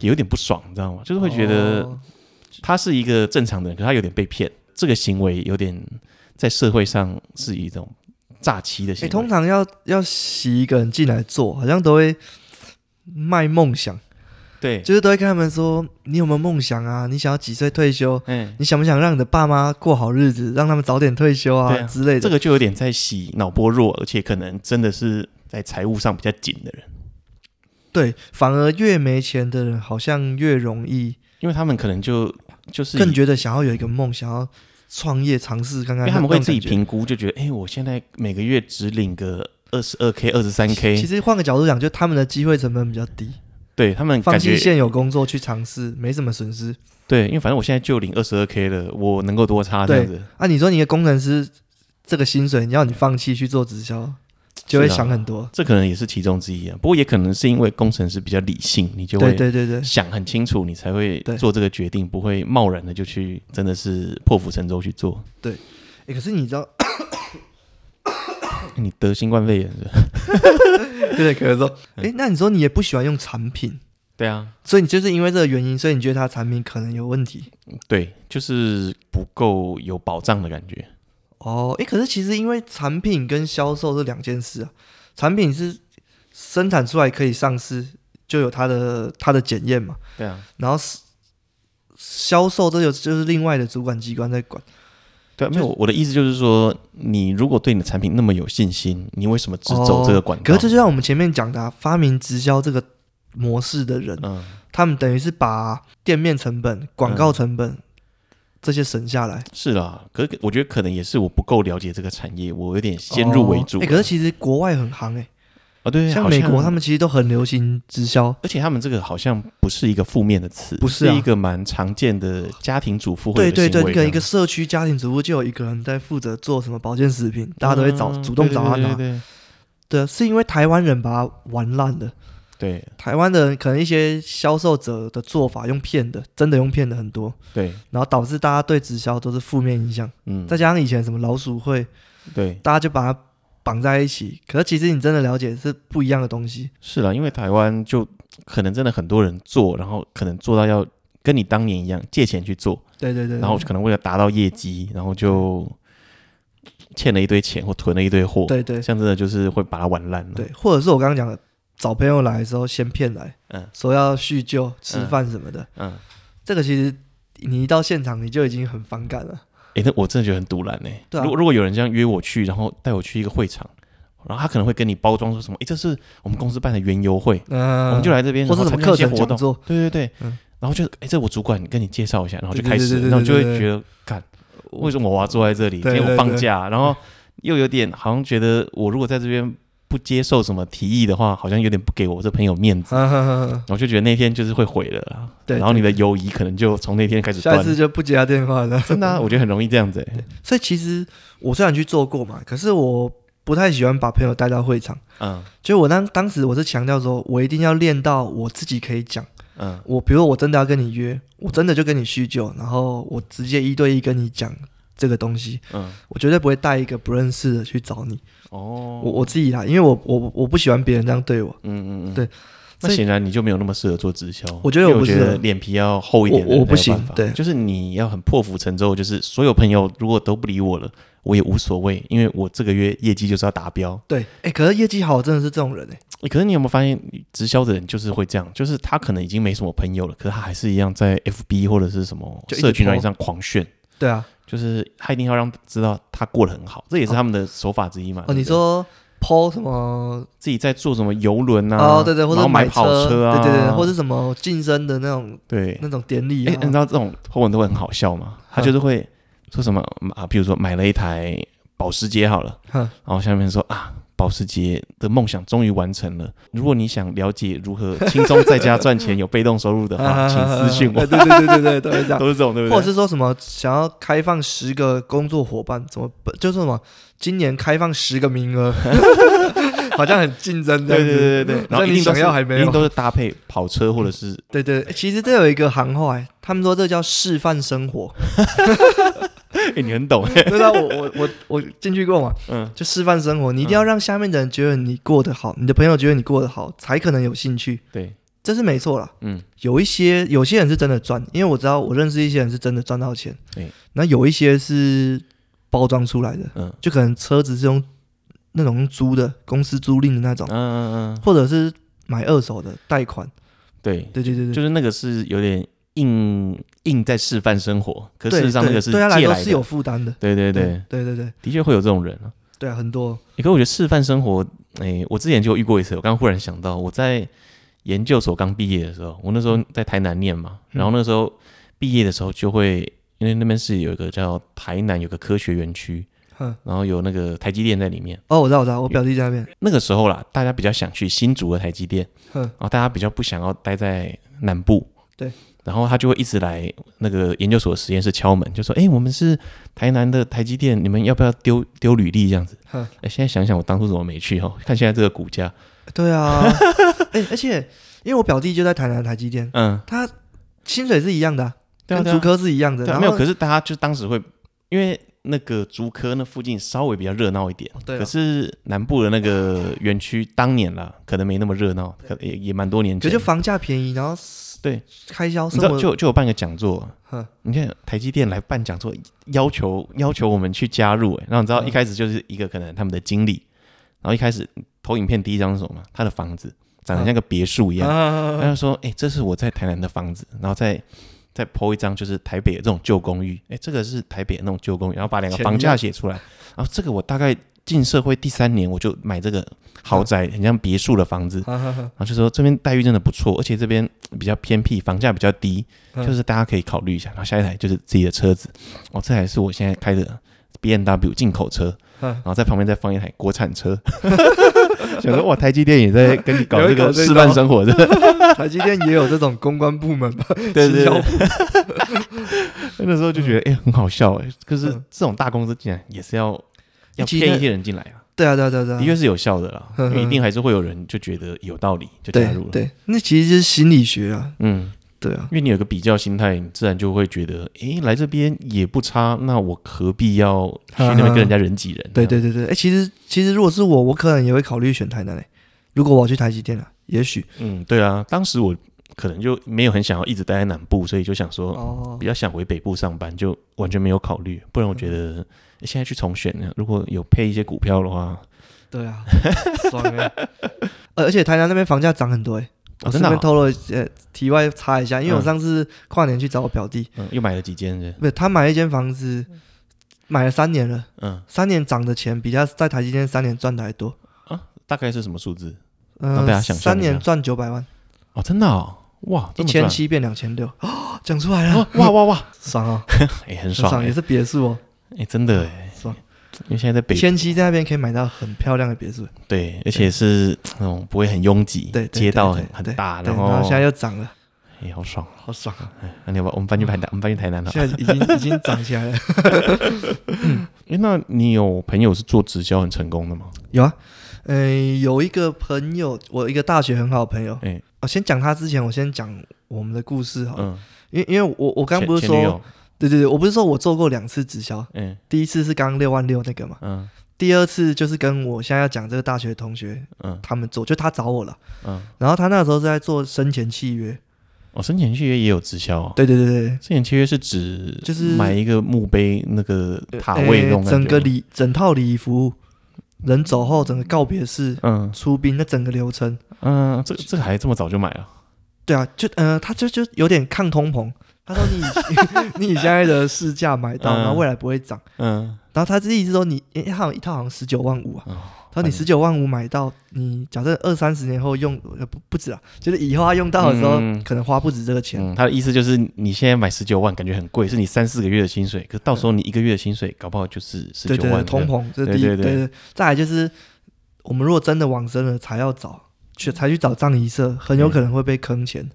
也有点不爽，你知道吗？就是会觉得他是一个正常的人，可他有点被骗，这个行为有点在社会上是一种诈欺的行为。欸，通常要要洗一个人进来做，好像都会卖梦想。对，就是都会跟他们说，你有没有梦想啊？你想要几岁退休？嗯，你想不想让你的爸妈过好日子，让他们早点退休啊，啊之类的？这个就有点在洗脑波弱，而且可能真的是在财务上比较紧的人。对，反而越没钱的人好像越容易，因为他们可能就就是更觉得想要有一个梦，想要创业尝试看看。因为他们会自己评估，就觉得，哎，我现在每个月只领个二十二 k、二十三 k。其实换个角度讲，就他们的机会成本比较低。对他们放弃现有工作去尝试，没什么损失。对，因为反正我现在就领二十二 k 了，我能够多差这样子。啊，你说你的工程师这个薪水，你要你放弃去做直销，就会想很多。这可能也是其中之一啊。不过也可能是因为工程师比较理性，你就会对对对想很清楚，你才会做这个决定，不会贸然的就去真的是破釜沉舟去做。对，哎，可是你知道。(coughs) 你得新冠肺炎是吧？(laughs) 对，可能说，哎、欸，那你说你也不喜欢用产品，对啊，所以你就是因为这个原因，所以你觉得它产品可能有问题？对，就是不够有保障的感觉。哦，哎、欸，可是其实因为产品跟销售是两件事啊，产品是生产出来可以上市，就有它的它的检验嘛，对啊，然后销售这就就是另外的主管机关在管。对，啊没有我的意思就是说，你如果对你的产品那么有信心，你为什么只走这个管可是这就像我们前面讲的、啊，发明直销这个模式的人，嗯，他们等于是把店面成本、广告成本、嗯、这些省下来。是啦，可是我觉得可能也是我不够了解这个产业，我有点先入为主。哎、哦欸，可是其实国外很行哎、欸。啊、哦，对，像美国，他们其实都很流行直销，而且他们这个好像不是一个负面的词，不是、一个蛮常见的家庭主妇。对对对，跟一个社区家庭主妇就有一个人在负责做什么保健食品，嗯、大家都会找主动找他拿。对，对，对，对，对，是因为台湾人把它玩烂的。对，台湾的可能一些销售者的做法用骗的，真的用骗的很多。对，然后导致大家对直销都是负面影响。嗯，再加上以前什么老鼠会，对，大家就把它。绑在一起，可是其实你真的了解是不一样的东西。是啦，因为台湾就可能真的很多人做，然后可能做到要跟你当年一样借钱去做。对对对，对。然后可能为了达到业绩，然后就欠了一堆钱或囤了一堆货。对对。像真的就是会把它玩烂了。对，或者是我刚刚讲的，找朋友来的时候先骗来，嗯，说要叙旧、吃饭什么的，嗯，嗯，这个其实你一到现场你就已经很反感了。哎、欸，那我真的觉得很赌烂呢。如果如果有人这样约我去，然后带我去一个会场，然后他可能会跟你包装说什么？哎、欸，这是我们公司办的园游会，嗯，我们就来这边，或者什么课程活动。对对对，嗯、然后就哎、欸，这我主管跟你介绍一下，然后就开始，然后就会觉得，干，为什么我要坐在这里？今天我放假，然后又有点好像觉得我如果在这边。不接受什么提议的话，好像有点不给我这朋友面子，(laughs) 我就觉得那天就是会毁了。对，然后你的友谊可能就从那天开始断。下次就不接他电话了。真的、啊，我觉得很容易这样子、欸。所以其实我虽然去做过嘛，可是我不太喜欢把朋友带到会场。嗯，就我当当时我是强调说，我一定要练到我自己可以讲。嗯，我比如我真的要跟你约，我真的就跟你叙旧，然后我直接一对一跟你讲这个东西。嗯，我绝对不会带一个不认识的去找你。哦，我我自己啦，因为我我我不喜欢别人这样对我。嗯嗯嗯，对。那显然你就没有那么适合做直销。我觉得我觉得脸皮要厚一点我，我不行。对，就是你要很破釜沉舟，就是所有朋友如果都不理我了，我也无所谓，因为我这个月业绩就是要达标。对，哎、欸，可是业绩好真的是这种人哎、欸。可是你有没有发现，直销的人就是会这样，就是他可能已经没什么朋友了，可是他还是一样在 FB 或者是什么社群软件上狂炫。对啊，就是他一定要让知道他过得很好，这也是他们的手法之一嘛。哦，你说。抛什么？自己在做什么游轮啊？哦，对对，或者买跑车啊？对对对，或者什么晋升的那种，对那种典礼。哎，你知道这种后文都会很好笑吗？他就是会说什么啊？比如说买了一台保时捷好了，然后下面说啊。保时捷的梦想终于完成了。如果你想了解如何轻松在家赚钱、有被动收入的话，(laughs) 请私信我。对对对对对，都是这样，都是这种，对不对？或者是说什么想要开放十个工作伙伴，怎么就是什么今年开放十个名额，好像很竞争这样子。对对对对，然后一定想要还没有，一定都是搭配跑车或者是。对对，其实这有一个行话，他们说这叫示范生活。欸、(laughs) 你很懂哎，对啊，我我我我进去过嘛，嗯，就示范生活，你一定要让下面的人觉得你过得好，嗯、你的朋友觉得你过得好，才可能有兴趣。对，这是没错啦。嗯，有一些有些人是真的赚，因为我知道我认识一些人是真的赚到钱。对，那有一些是包装出来的，嗯，就可能车子是用那种租的，公司租赁的那种，嗯嗯嗯，或者是买二手的贷款。对，对对对对，就是那个是有点。硬硬在示范生活，可事实上那个是对他来说是有负担的。对对对对对对，的确会有这种人啊。对啊，很多。可是我觉得示范生活，哎，我之前就遇过一次。我刚刚忽然想到，我在研究所刚毕业的时候，我那时候在台南念嘛，然后那时候毕业的时候就会，因为那边是有一个叫台南有个科学园区，然后有那个台积电在里面。哦，我知道，我知道，我表弟在那边。那个时候啦，大家比较想去新竹的台积电，然后大家比较不想要待在南部。对。然后他就会一直来那个研究所实验室敲门，就说：“哎，我们是台南的台积电，你们要不要丢丢履历这样子？”哎，现在想想我当初怎么没去哦？(laughs) 看现在这个股价。对啊，(laughs) 哎，而且因为我表弟就在台南台积电，嗯，他薪水是一样的，啊，跟竹科是一样的。没有，可是大家就当时会因为那个竹科那附近稍微比较热闹一点，对。可是南部的那个园区当年啦，可能没那么热闹，可也也蛮多年前。可就房价便宜，然后。对，开销你知道就就有办个讲座，你看台积电来办讲座，要求要求我们去加入，然后你知道一开始就是一个可能他们的经理，然后一开始投影片第一张是什么？他的房子长得像个别墅一样，他就说：“哎，这是我在台南的房子。”然后再再 po 一张就是台北的这种旧公寓，哎，这个是台北的那种旧公寓，然后把两个房价写出来，然后这个我大概。进社会第三年，我就买这个豪宅，很像别墅的房子。(laughs) 然后就说这边待遇真的不错，而且这边比较偏僻，房价比较低，就是大家可以考虑一下。然后下一台就是自己的车子，哦，这台是我现在开的 BMW 进口车，然后在旁边再放一台国产车。(laughs) 想说哇，台积电也在跟你搞这个 (laughs) 示范生活的，台积电也有这种公关部门吧？对对对。那时候就觉得哎，很好笑哎，可是这种大公司竟然也是要。要骗一些人进来啊？对啊，对啊，对啊，的确是有效的啦。因为一定还是会有人就觉得有道理，就加入了。对，那其实就是心理学啊。嗯，对啊，因为你有个比较心态，你自然就会觉得，诶，来这边也不差，那我何必要 (laughs) 去那边跟人家人挤人？对对对对，哎，其实其实如果是我，我可能也会考虑选台南诶。如果我要去台积电了，也许。嗯，对啊，当时我可能就没有很想要一直待在南部，所以就想说，比较想回北部上班，就完全没有考虑。不然我觉得。现在去重选呢？如果有配一些股票的话，对啊，(laughs) 爽哎！而且台南那边房价涨很多哎，我这边透露呃，题外插一下，因为我上次跨年去找我表弟，嗯，又买了几间是？不是，他买了一间房子，买了三年了，嗯，三年涨的钱比他在台积电三年赚的还多啊？大概是什么数字？嗯，大家想三年赚九百万哦，真的哦，哇，一千七变两千六，哦 (gasps) 讲出来了，哇哇哇，(laughs) 爽啊，(laughs) 也很爽，也是别墅哦。哎，真的哎，爽？因为现在在北千七在那边可以买到很漂亮的别墅，对，而且是 (tsk) 那种不会很拥挤，对，街道很很大，然后现在又涨了，哎，好爽，好爽啊！那你要不我们搬去台南，我们搬去台南了，现在已经已经涨起来了。(laughs) 哎，那你有朋友是做直销很成功的吗？有啊，嗯，有一个朋友，我一个大学很好的朋友，哎，我先讲他之前，我先讲我们的故事哈，嗯，因为因为我我刚不是说。对对对，我不是说我做过两次直销，嗯，第一次是刚六万六那个嘛，嗯，第二次就是跟我现在要讲这个大学同学，嗯，他们做，就他找我了，嗯，然后他那时候是在做生前契约，哦，生前契约也有直销哦，对对对对，生前契约是指就是买一个墓碑那个塔位那种，整个礼整套礼仪服务，人走后整个告别式，嗯，出殡那整个流程，嗯，这这个还这么早就买了？对啊，就呃，他就就有点抗通膨。他说你：“ (laughs) 你以现在的市价买到，然后未来不会涨。嗯，然后他这意思说你，你一套一套好像十九万五啊。哦、他说你十九万五买到，你假设二三十年后用不不止啊，就是以后他用到的时候，嗯、可能花不止这个钱。嗯、他的意思就是你现在买十九万，感觉很贵，是你三四个月的薪水，可是到时候你一个月的薪水搞不好就是十九万。通膨，这是第一，对对，对，对对。再来就是，我们如果真的往生了，才要找去才去找葬仪社，很有可能会被坑钱。嗯”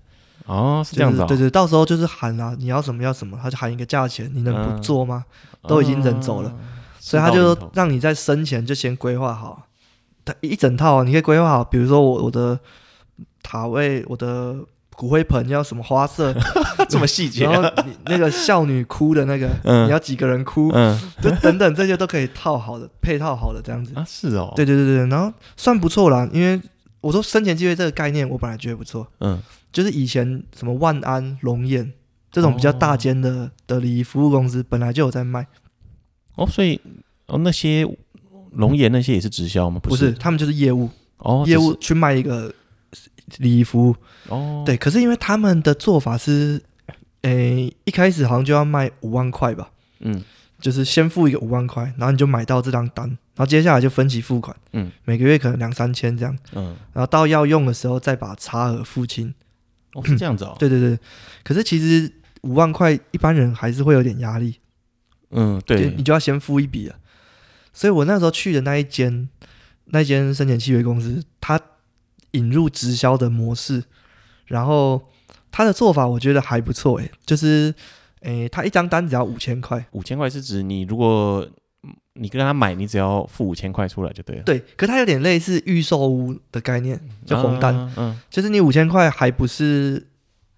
哦，是这样子、哦，对对，到时候就是喊啊，你要什么要什么，他就喊一个价钱，你能不做吗？嗯、都已经人走了，嗯、所以他就让你在生前就先规划好，他一整套，你可以规划好，比如说我我的塔位，我的骨灰盆要什么花色，(laughs) 这么细节、啊。然后你那个少女哭的那个，嗯、你要几个人哭，嗯，就等等这些都可以套好的，配套好的这样子啊，是哦，对对对对，然后算不错啦，因为我说生前契约这个概念，我本来觉得不错，嗯，就是以前什么万安、龙彦这种比较大间的、哦、的礼仪服务公司本来就有在卖，哦，所以哦那些龙岩那些也是直销吗？不是，不是，他们就是业务，哦，业务去卖一个。礼仪服务。哦，对，可是因为他们的做法是，诶、欸，一开始好像就要卖五万块吧，嗯，就是先付一个五万块，然后你就买到这张单，然后接下来就分期付款，嗯，每个月可能两三千这样，嗯，然后到要用的时候再把差额付清，哦，是这样子哦，(clears throat) 对对对，可是其实五万块一般人还是会有点压力，嗯，对，你就要先付一笔了，所以我那时候去的那一间那间生前契约公司，它。引入直销的模式，然后他的做法我觉得还不错，诶，就是，诶，他一张单只要五千块，五千块是指你如果你跟他买，你只要付五千块出来就对了。对，可它有点类似预售屋的概念，就红单，嗯，嗯，就是你五千块还不是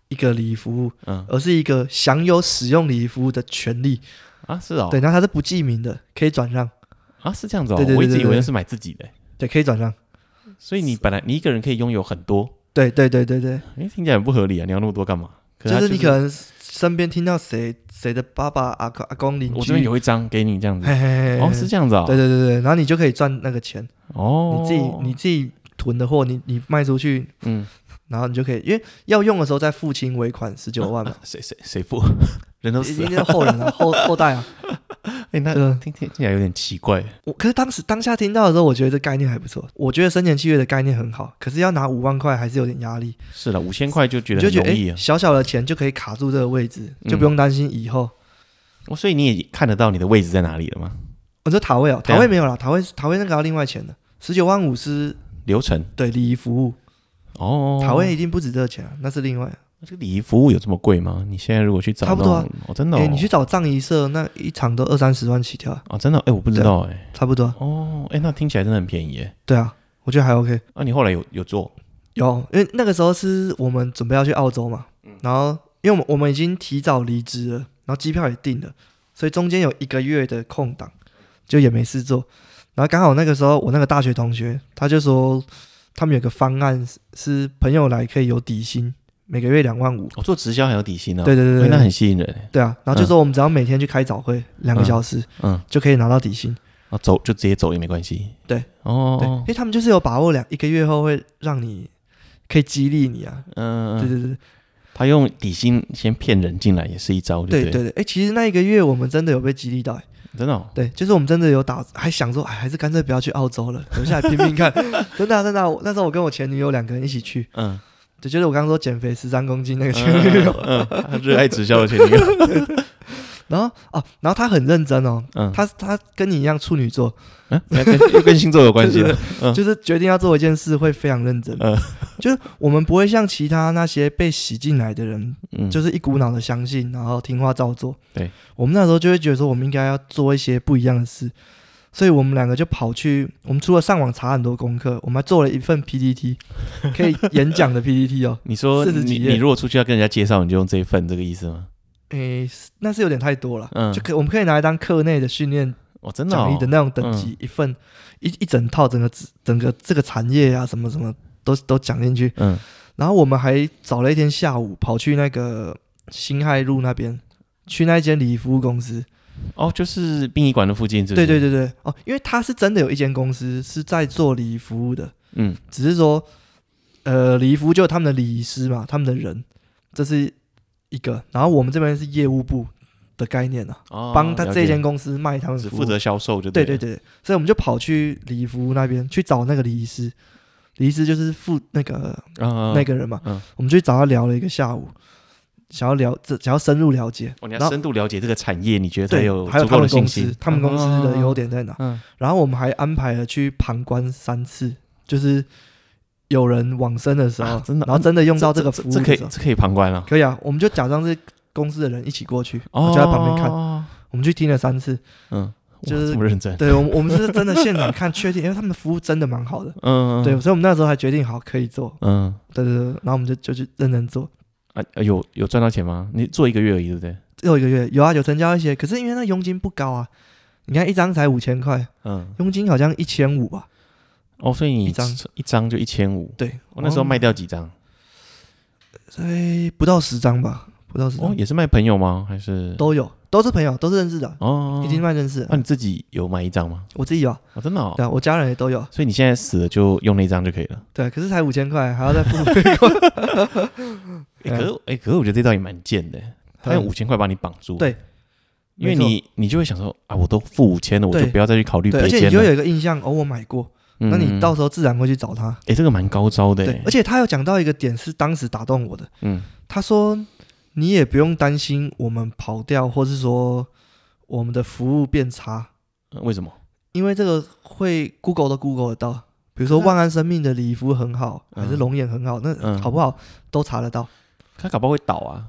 一个礼仪服务，嗯，而是一个享有使用礼仪服务的权利。啊，是哦，对，然后他是不记名的，可以转让。啊，是这样子哦，对对对对对，我一直以为那是买自己的，对，可以转让。所以你本来你一个人可以拥有很多，对对对对对，哎，听起来很不合理啊！你要那么多干嘛？就是你可能身边听到谁谁的爸爸阿阿公邻居，我这边有一张给你这样子，嘿嘿嘿哦，是这样子啊、哦？对对对对，然后你就可以赚那个钱哦，你自己你自己囤的货，你你卖出去，嗯，然后你就可以，因为要用的时候再付清尾款十九万嘛，谁谁谁付？人都死了，已经是后人了，(laughs) 后后代啊。哎、欸，那听听听起来有点奇怪。我可是当时当下听到的时候，我觉得这概念还不错。我觉得生前契约的概念很好，可是要拿五万块还是有点压力。是的，五千块就觉得很容易啊，就觉得、欸，小小的钱就可以卡住这个位置，就不用担心以后。哦、嗯，所以你也看得到你的位置在哪里了吗？我说塔位哦，塔位没有了，塔位塔位那个要另外钱的，十九万五是流程，对礼仪服务。哦，塔位一定不止这个钱，那是另外。这个礼仪服务有这么贵吗？你现在如果去找，差不多啊，哦、真的、哦。哎、欸，你去找葬仪社，那一场都二三十万起跳啊、哦！真的，哎、欸，我不知道、欸，哎，差不多。哦，哎、欸，那听起来真的很便宜，耶。对啊，我觉得还 OK。那、啊、你后来有有做？有，因为那个时候是我们准备要去澳洲嘛，嗯、然后因为我们我们已经提早离职了，然后机票也订了，所以中间有一个月的空档，就也没事做。然后刚好那个时候，我那个大学同学他就说，他们有个方案是朋友来可以有底薪。每个月两万五，我做直销还有底薪呢？对对对对，那很吸引人。对啊，然后就说我们只要每天去开早会两个小时，嗯，就可以拿到底薪。啊，走就直接走也没关系。对，哦，对，因为他们就是有把握两一个月后会让你可以激励你啊。嗯，对对对，他用底薪先骗人进来也是一招。对对对，哎，其实那一个月我们真的有被激励到，真的。对，就是我们真的有打，还想说，哎，还是干脆不要去澳洲了，留下来拼拼看。(laughs) 真的真的，那时候我跟我前女友两个人一起去，嗯。就就是我刚刚说减肥十三公斤那个前女友，嗯，他热爱直销的前女友。(laughs) 然后哦，然后他很认真哦，嗯，他他跟你一样处女座，嗯，又跟星座有关系的，(laughs) 嗯，就是决定要做一件事会非常认真，嗯，就是我们不会像其他那些被洗进来的人，嗯，就是一股脑的相信，然后听话照做，对，我们那时候就会觉得说，我们应该要做一些不一样的事。所以我们两个就跑去，我们除了上网查很多功课，我们还做了一份 PPT，可以演讲的 PPT 哦。(laughs) 你说你你如果出去要跟人家介绍，你就用这一份，这个意思吗？诶、欸，那是有点太多了。嗯，就可我们可以拿来当课内的训练，哦，真的讲义的那种等级，一份一一整套，整个整个这个产业啊，什么什么都都讲进去。嗯，然后我们还找了一天下午跑去那个辛亥路那边，去那间礼仪服务公司。哦，就是殡仪馆的附近，是不是？对对对对，哦，因为他是真的有一间公司是在做礼仪服务的，嗯，只是说，呃，礼仪服务就是他们的礼仪师嘛，他们的人，这是一个，然后我们这边是业务部的概念啊，哦，帮他这间公司卖他们，只负责销售就对，对对对，所以我们就跑去礼仪服务那边去找那个礼仪师，礼仪师就是负那个、哦、那个人嘛，嗯，我们就去找他聊了一个下午。想要了，这想要深入了解，哦，你要深度了解这个产业，你觉得对有还有他们公司，他们公司的优点在哪？嗯，然后我们还安排了去旁观三次，就是有人往生的时候，真的，然后真的用到这个服务，这可以，这可以旁观啊，可以啊，我们就假装是公司的人一起过去，就在旁边看，我们去听了三次，嗯，就是这么认真。对，我们我们是真的现场看确定，(laughs) 因为他们的服务真的蛮好的。嗯，对，所以我们那时候还决定好可以做。嗯，对对对，然后我们就就去认真做。啊，有有赚到钱吗？你做一个月而已，对不对？又一个月有啊，有成交一些，可是因为那佣金不高啊，你看一张才五千块，嗯，佣金好像一千五吧。哦，所以你一张一张就一千五。对，我那时候卖掉几张？所以不到十张吧，不到十张。哦，也是卖朋友吗？还是都有，都是朋友，都是认识的。哦，已经卖认识了。那你自己有买一张吗？我自己有，哦，真的哦。对啊，我家人也都有。所以你现在死了就用那张就可以了。对，可是才五千块，还要再付 (laughs) 可是哎，可是我觉得这招也蛮贱的，他用五千块把你绑住。对，因为你你就会想说啊，我都付五千了，我就不要再去考虑别。而且你就有一个印象，哦，我买过。那你到时候自然会去找他。哎，这个蛮高招的。对，而且他有讲到一个点是当时打动我的。嗯，他说你也不用担心我们跑掉，或是说我们的服务变差。为什么？因为这个会 Google 都 Google 得到。比如说万安生命的礼服很好，还是龙眼很好，那好不好都查得到。他搞不好会倒啊，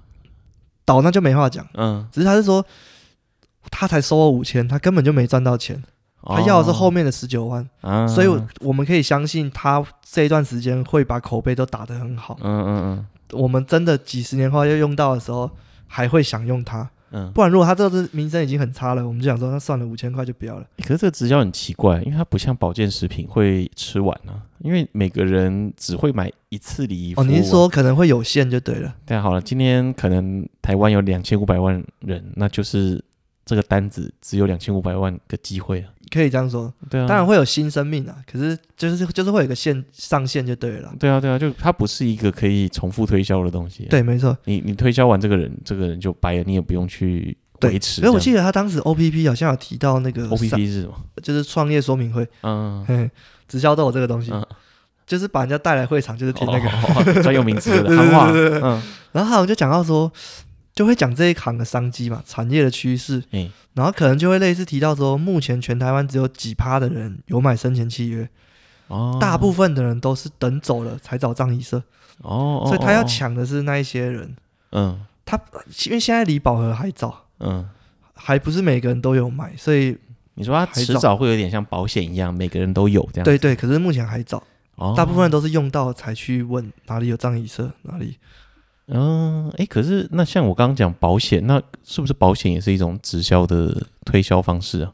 倒那就没话讲。嗯，只是他是说他才收了五千，他根本就没赚到钱。他要的是后面的十九万，哦、所以我们可以相信他这一段时间会把口碑都打得很好。嗯嗯嗯，我们真的几十年后要用到的时候，还会想用它。嗯，不然如果他这次名声已经很差了，我们就想说那算了，五千块就不要了。可是这个直销很奇怪，因为它不像保健食品会吃完啊，因为每个人只会买一次礼仪。哦，您说可能会有限就对了。对啊，好了，今天可能台湾有两千五百万人，那就是这个单子只有两千五百万个机会啊。可以这样说，对啊，当然会有新生命啊，可是就是就是会有个线上限就对了。对啊，对啊，就它不是一个可以重复推销的东西。对，没错。你你推销完这个人，这个人就掰了，你也不用去维持。因为我记得他当时 OPP 好像有提到那个 OPP 是什么？就是创业说明会。嗯，直销都有这个东西，就是把人家带来会场，就是听那个专有名词的行话。嗯，然后他们就讲到说。就会讲这一行的商机嘛，产业的趋势，嗯、然后可能就会类似提到说，目前全台湾只有几趴的人有买生前契约，哦，大部分的人都是等走了才找葬仪社，哦，所以他要抢的是那一些人，嗯，他因为现在离饱和还早，嗯，还不是每个人都有买，所以你说他迟早会有点像保险一样，每个人都有这样，对对，可是目前还早，哦，大部分人都是用到才去问哪里有葬仪社，哪里。嗯，哎，可是那像我刚刚讲保险，那是不是保险也是一种直销的推销方式啊？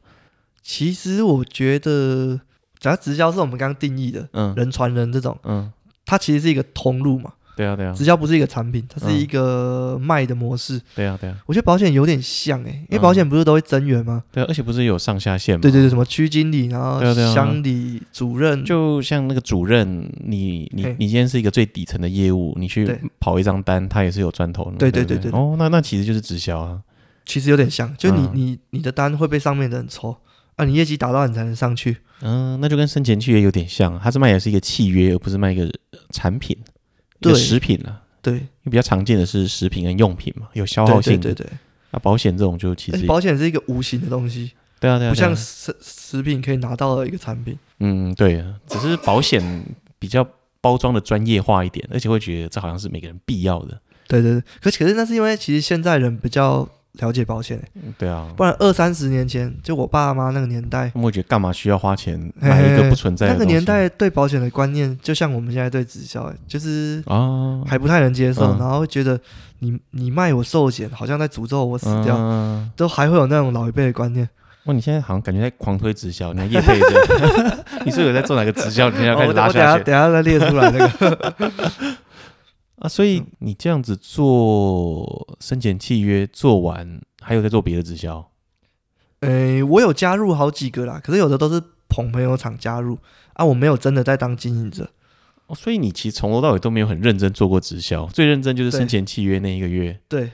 其实我觉得，假如直销是我们刚刚定义的，嗯，人传人这种，嗯，它其实是一个通路嘛。对啊，对啊，直销不是一个产品，它是一个卖的模式。对啊，对啊，我觉得保险有点像诶，因为保险不是都会增员吗？对啊，而且不是有上下线吗？对对对，什么区经理，然后乡里主任，就像那个主任，你你你今天是一个最底层的业务，你去跑一张单，他也是有赚头的。对对对？对，哦，那那其实就是直销啊，其实有点像，就你你你的单会被上面的人抽啊，你业绩达到你才能上去。嗯，那就跟生前契约有点像，它是卖的是一个契约，而不是卖一个产品，一个食品了。对，因为比较常见的是食品跟用品嘛，有消耗性。对对对，那保险这种就其实保险是一个无形的东西。对啊对啊，不像食食品可以拿到的一个产品。嗯，对啊，只是保险比较包装的专业化一点，而且会觉得这好像是每个人必要的。对对对，可可是那是因为其实现在人比较了解保险。对啊，不然二三十年前，就我爸妈那个年代，他们会觉得干嘛需要花钱买一个不存在的？那个年代对保险的观念，就像我们现在对直销，就是啊，还不太能接受，然后会觉得你你卖我寿险，好像在诅咒我死掉，都还会有那种老一辈的观念。哇，你现在好像感觉在狂推直销，你还业配着，(laughs) (laughs) 你是有在做哪个直销？你要开始拉下去，等下再列出来那个。(laughs) 啊，所以你这样子做生前契约做完，还有在做别的直销？诶、欸，我有加入好几个啦，可是有的都是捧朋友场加入啊，我没有真的在当经营者。哦，所以你其实从头到尾都没有很认真做过直销，最认真就是生前契约那一个月。对，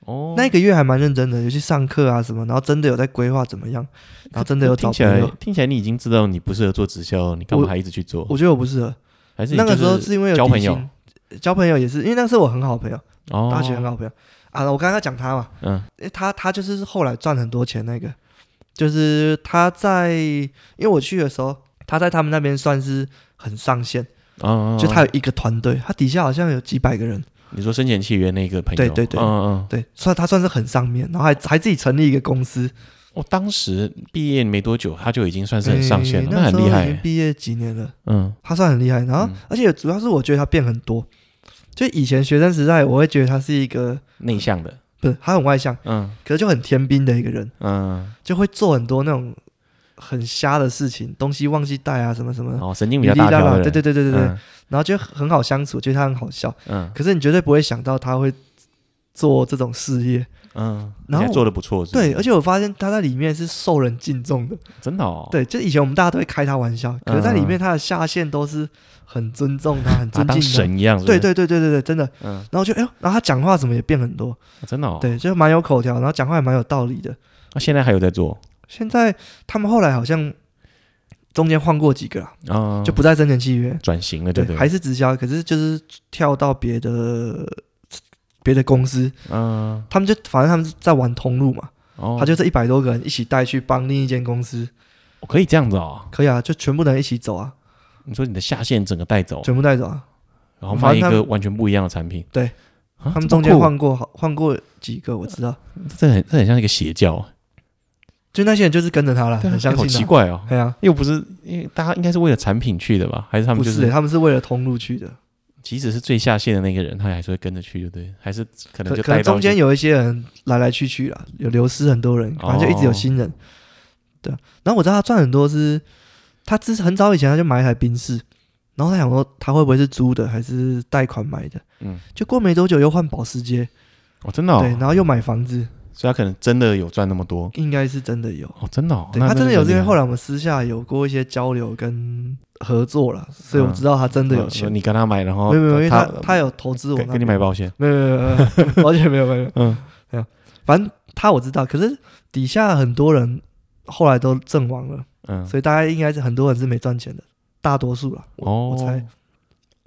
哦，那一个月还蛮认真的，有去上课啊什么，然后真的有在规划怎么样，然后真的有找朋友。听起来，听起来你已经知道你不适合做直销，你干嘛还一直去做？我，我觉得我不适合，还是那个时候是因为有交朋友。交朋友也是，因为那是我很好的朋友，哦、大学很好的朋友。啊。我刚刚讲他嘛，嗯，他他就是后来赚很多钱那个，就是他在，因为我去的时候，他在他们那边算是很上线，哦，就他有一个团队，他底下好像有几百个人。你说生前契约那个朋友，对对对，嗯嗯，对，算他算是很上面，然后还还自己成立一个公司，我当时毕业没多久，他就已经算是很上线了，欸、那很厉害。毕业几年了？嗯，他算很厉害。然后，嗯、而且主要是我觉得他变很多。就以前学生时代，我会觉得他是一个内向的，不是他很外向，嗯，可是就很天兵的一个人，嗯，就会做很多那种很瞎的事情，东西忘记带啊，什么什么，哦，神经比较大条，对对对对对对，嗯、然后就很好相处，觉得他很好笑，嗯，可是你绝对不会想到他会做这种事业。嗯，然后做的不错，对，而且我发现他在里面是受人敬重的，真的哦。对，就以前我们大家都会开他玩笑，可是在里面他的下线都是很尊重他，很尊敬他，神一样。对对对对对对，真的。嗯，然后就哎呦，然后他讲话怎么也变很多，真的哦。对，就蛮有口条，然后讲话也蛮有道理的。那现在还有在做？现在他们后来好像中间换过几个啊，就不再增钱契约，转型了，对对，还是直销，可是就是跳到别的。别的公司，嗯，他们就反正他们是在玩通路嘛，哦，他就这一百多个人一起带去帮另一间公司，哦可以这样子哦，可以啊，就全部人一起走啊。你说你的下线整个带走，全部带走啊，然后卖一个完全不一样的产品，对，他们中间换过换过几个，我知道，这很这很像一个邪教，就那些人就是跟着他了，很相信，好奇怪哦，对啊，又不是因为大家应该是为了产品去的吧？还是他们就是他们是为了通路去的。即使是最下线的那个人，他还是会跟着去，对不对？还是可能就可能中间有一些人来来去去啦，有流失很多人，反正就一直有新人。哦、对，然后我知道他赚很多是，他之很早以前他就买一台宾士，然后他想说他会不会是租的还是贷款买的？嗯，就过没多久又换保时捷，哦，真的、哦，对，然后又买房子。所以他可能真的有赚那么多，应该是真的有哦，真的哦，对他真的有，因为后来我们私下有过一些交流跟合作了，所以我知道他真的有钱。你跟他买，然后没有没有，因为他他有投资我，给你买保险，没有没有没有，保险没有没有，嗯，没有，反正他我知道，可是底下很多人后来都阵亡了，嗯，所以大家应该是很多人是没赚钱的，大多数了，哦，我猜，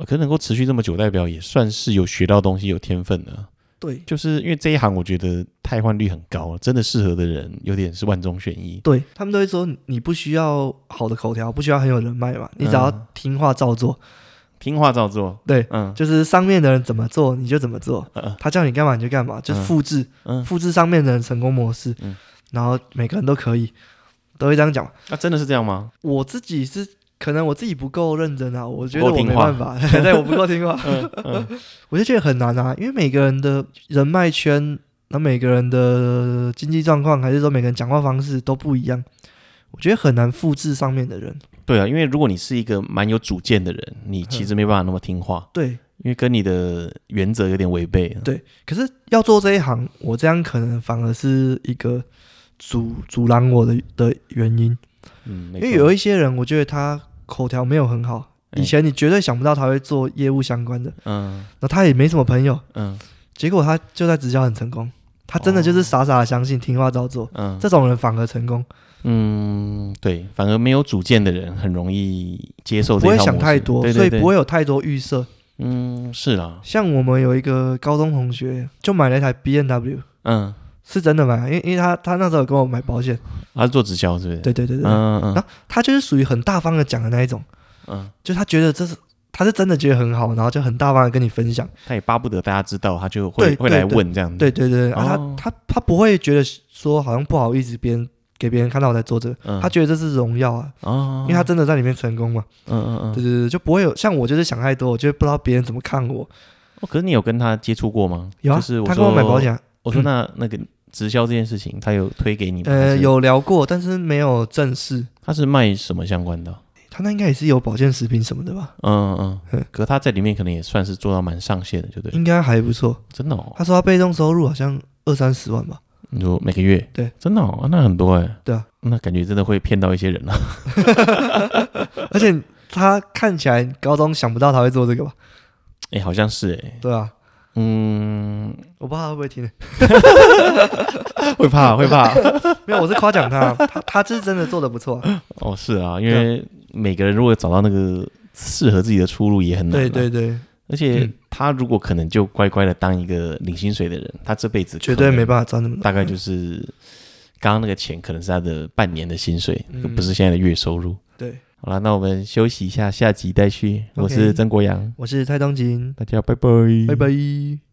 可能能够持续这么久，代表也算是有学到东西，有天分的。对，就是因为这一行，我觉得汰换率很高，真的适合的人有点是万中选一。对，他们都会说，你不需要好的口条，不需要很有人脉嘛，你只要听话照做，听话照做。对，嗯，就是上面的人怎么做你就怎么做，他叫你干嘛你就干嘛，就是复制，复制上面的人成功模式，然后每个人都可以，都会这样讲。那真的是这样吗？我自己是。可能我自己不够认真啊，我觉得我没办法，(laughs) 对，我不够听话，嗯嗯、(laughs) 我就觉得很难啊，因为每个人的人脉圈，那每个人的经济状况，还是说每个人讲话方式都不一样，我觉得很难复制上面的人。对啊，因为如果你是一个蛮有主见的人，你其实没办法那么听话。对，因为跟你的原则有点违背。对，可是要做这一行，我这样可能反而是一个阻阻拦我的的原因。嗯，因为有一些人，我觉得他。口条没有很好，以前你绝对想不到他会做业务相关的，嗯，那他也没什么朋友，嗯，结果他就在直销很成功，他真的就是傻傻的相信，听话照做，嗯，这种人反而成功，嗯，对，反而没有主见的人很容易接受不会想太多，所以不会有太多预设，嗯，是啦，像我们有一个高中同学就买了一台 B N W，嗯。是真的吗？因为因为他他那时候跟我买保险，他是做直销，是不是？对对对对，嗯嗯。然后他就是属于很大方的讲的那一种，嗯，就他觉得这是他是真的觉得很好，然后就很大方的跟你分享。他也巴不得大家知道，他就会会来问这样子。对对对，他他他不会觉得说好像不好意思，别人给别人看到我在做这个，他觉得这是荣耀啊，因为他真的在里面成功嘛。嗯嗯嗯，对对对，就不会有像我就是想太多，我就不知道别人怎么看我。哦，可是你有跟他接触过吗？有啊，他跟我买保险。我说那那个。直销这件事情，他有推给你吗？呃，有聊过，但是没有正式。他是卖什么相关的？他那应该也是有保健食品什么的吧？嗯嗯嗯。可他在里面可能也算是做到蛮上线的，就对。应该还不错，真的哦。他说他被动收入好像二三十万吧？你说每个月？对，真的哦，那很多哎。对啊，那感觉真的会骗到一些人了。(laughs) 而且他看起来高中想不到他会做这个吧？(laughs) 哎，好像是哎。对啊。嗯，我不知道他会不会听，会 (laughs) 怕会怕，(laughs) 没有，我是夸奖他，他他这是真的做的不错。哦，是啊，因为每个人如果找到那个适合自己的出路也很难。对对对，而且他如果可能就乖乖的当一个领薪水的人，他这辈子绝对没办法赚那么多，大概就是刚刚那个钱可能是他的半年的薪水，不是现在的月收入。对。好了，那我们休息一下，下集再续。Okay, 我是曾国阳，我是蔡东锦，大家拜拜，拜拜。